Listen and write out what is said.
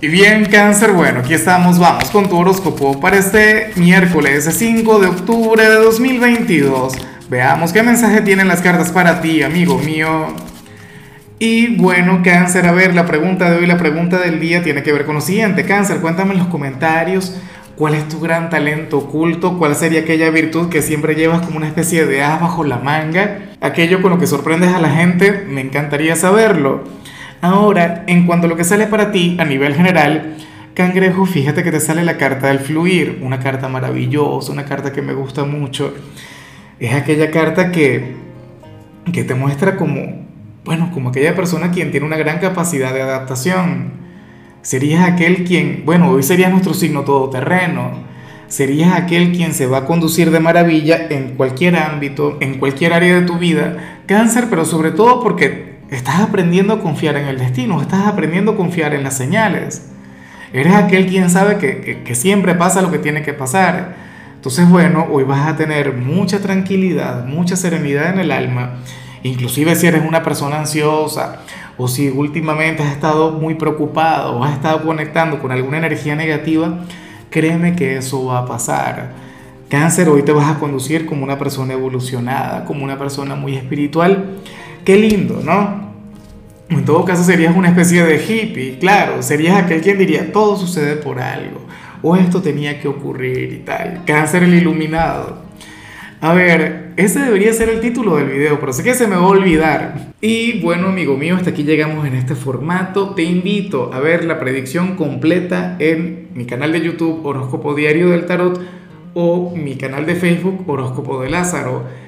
Y bien, cáncer, bueno, aquí estamos, vamos con tu horóscopo para este miércoles 5 de octubre de 2022. Veamos qué mensaje tienen las cartas para ti, amigo mío. Y bueno, cáncer, a ver, la pregunta de hoy, la pregunta del día tiene que ver con lo siguiente. Cáncer, cuéntame en los comentarios cuál es tu gran talento oculto, cuál sería aquella virtud que siempre llevas como una especie de as bajo la manga, aquello con lo que sorprendes a la gente, me encantaría saberlo. Ahora, en cuanto a lo que sale para ti a nivel general, cangrejo, fíjate que te sale la carta del fluir, una carta maravillosa, una carta que me gusta mucho. Es aquella carta que, que te muestra como, bueno, como aquella persona quien tiene una gran capacidad de adaptación. Serías aquel quien, bueno, hoy sería nuestro signo todoterreno. Serías aquel quien se va a conducir de maravilla en cualquier ámbito, en cualquier área de tu vida. Cáncer, pero sobre todo porque Estás aprendiendo a confiar en el destino, estás aprendiendo a confiar en las señales. Eres aquel quien sabe que, siempre pasa lo que tiene que pasar. Entonces, bueno, hoy vas a tener mucha tranquilidad, mucha serenidad en el alma. Inclusive si eres una persona ansiosa o si últimamente has estado muy preocupado o has estado conectando con alguna energía negativa, créeme que eso va a pasar. Cáncer, hoy te vas a conducir como una persona evolucionada, como una persona muy espiritual Qué lindo, ¿no? En todo caso serías una especie de hippie, claro, serías aquel quien diría, todo sucede por algo, o esto tenía que ocurrir y tal. Cáncer el iluminado. A ver, ese debería ser el título del video, pero sé que se me va a olvidar. Y bueno, amigo mío, hasta aquí llegamos en este formato. Te invito a ver la predicción completa en mi canal de YouTube Horóscopo Diario del Tarot o mi canal de Facebook Horóscopo de Lázaro.